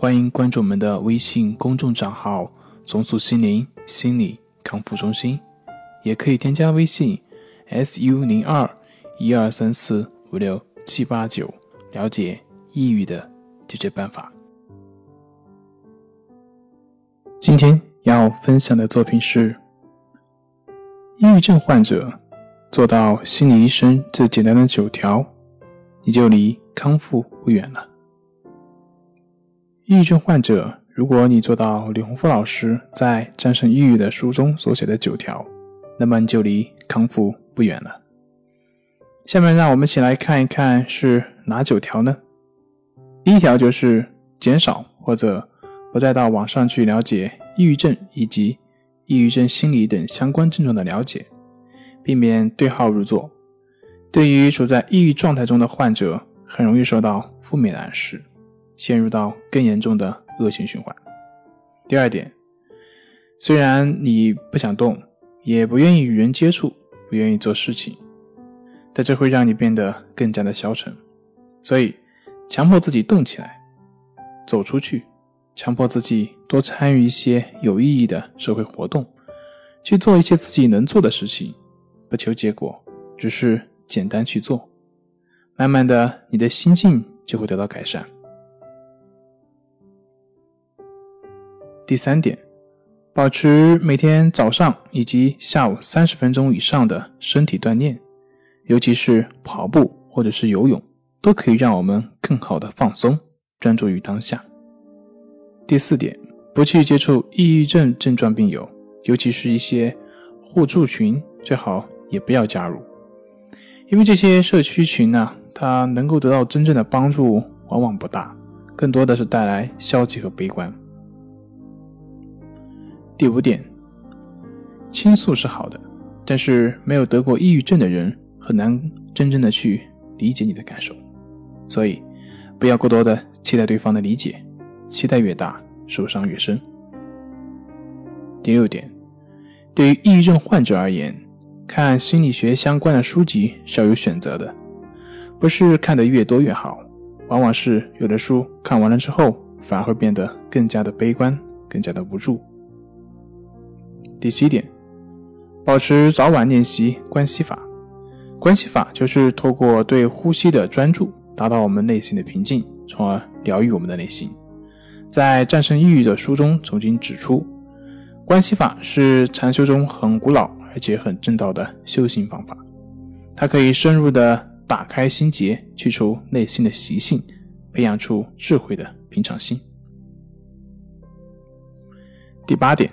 欢迎关注我们的微信公众账号“重塑心灵心理康复中心”，也可以添加微信 “su 零二一二三四五六七八九”了解抑郁的解决办法。今天要分享的作品是：抑郁症患者做到心理医生最简单的九条，你就离康复不远了。抑郁症患者，如果你做到李洪福老师在《战胜抑郁》的书中所写的九条，那么你就离康复不远了。下面让我们一起来看一看是哪九条呢？第一条就是减少或者。不再到网上去了解抑郁症以及抑郁症心理等相关症状的了解，避免对号入座。对于处在抑郁状态中的患者，很容易受到负面暗示，陷入到更严重的恶性循环。第二点，虽然你不想动，也不愿意与人接触，不愿意做事情，但这会让你变得更加的消沉。所以，强迫自己动起来，走出去。强迫自己多参与一些有意义的社会活动，去做一些自己能做的事情，不求结果，只是简单去做。慢慢的，你的心境就会得到改善。第三点，保持每天早上以及下午三十分钟以上的身体锻炼，尤其是跑步或者是游泳，都可以让我们更好的放松，专注于当下。第四点，不去接触抑郁症症状病友，尤其是一些互助群，最好也不要加入，因为这些社区群呢，它能够得到真正的帮助往往不大，更多的是带来消极和悲观。第五点，倾诉是好的，但是没有得过抑郁症的人很难真正的去理解你的感受，所以不要过多的期待对方的理解。期待越大，受伤越深。第六点，对于抑郁症患者而言，看心理学相关的书籍是要有选择的，不是看得越多越好。往往是有的书看完了之后，反而会变得更加的悲观，更加的无助。第七点，保持早晚练习关系法。关系法就是透过对呼吸的专注，达到我们内心的平静，从而疗愈我们的内心。在《战胜抑郁》的书中曾经指出，关系法是禅修中很古老而且很正道的修行方法。它可以深入的打开心结，去除内心的习性，培养出智慧的平常心。第八点，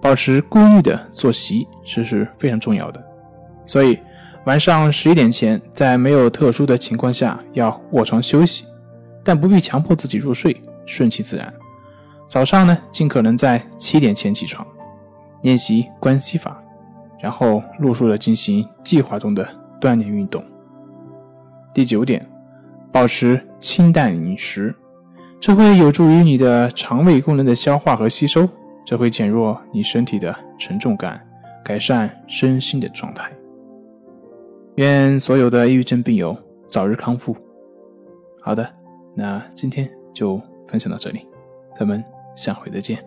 保持规律的作息，这是非常重要的。所以，晚上十一点前，在没有特殊的情况下，要卧床休息，但不必强迫自己入睡。顺其自然。早上呢，尽可能在七点前起床，练习关系法，然后陆续的进行计划中的锻炼运动。第九点，保持清淡饮食，这会有助于你的肠胃功能的消化和吸收，这会减弱你身体的沉重感，改善身心的状态。愿所有的抑郁症病友早日康复。好的，那今天就。分享到这里，咱们下回再见。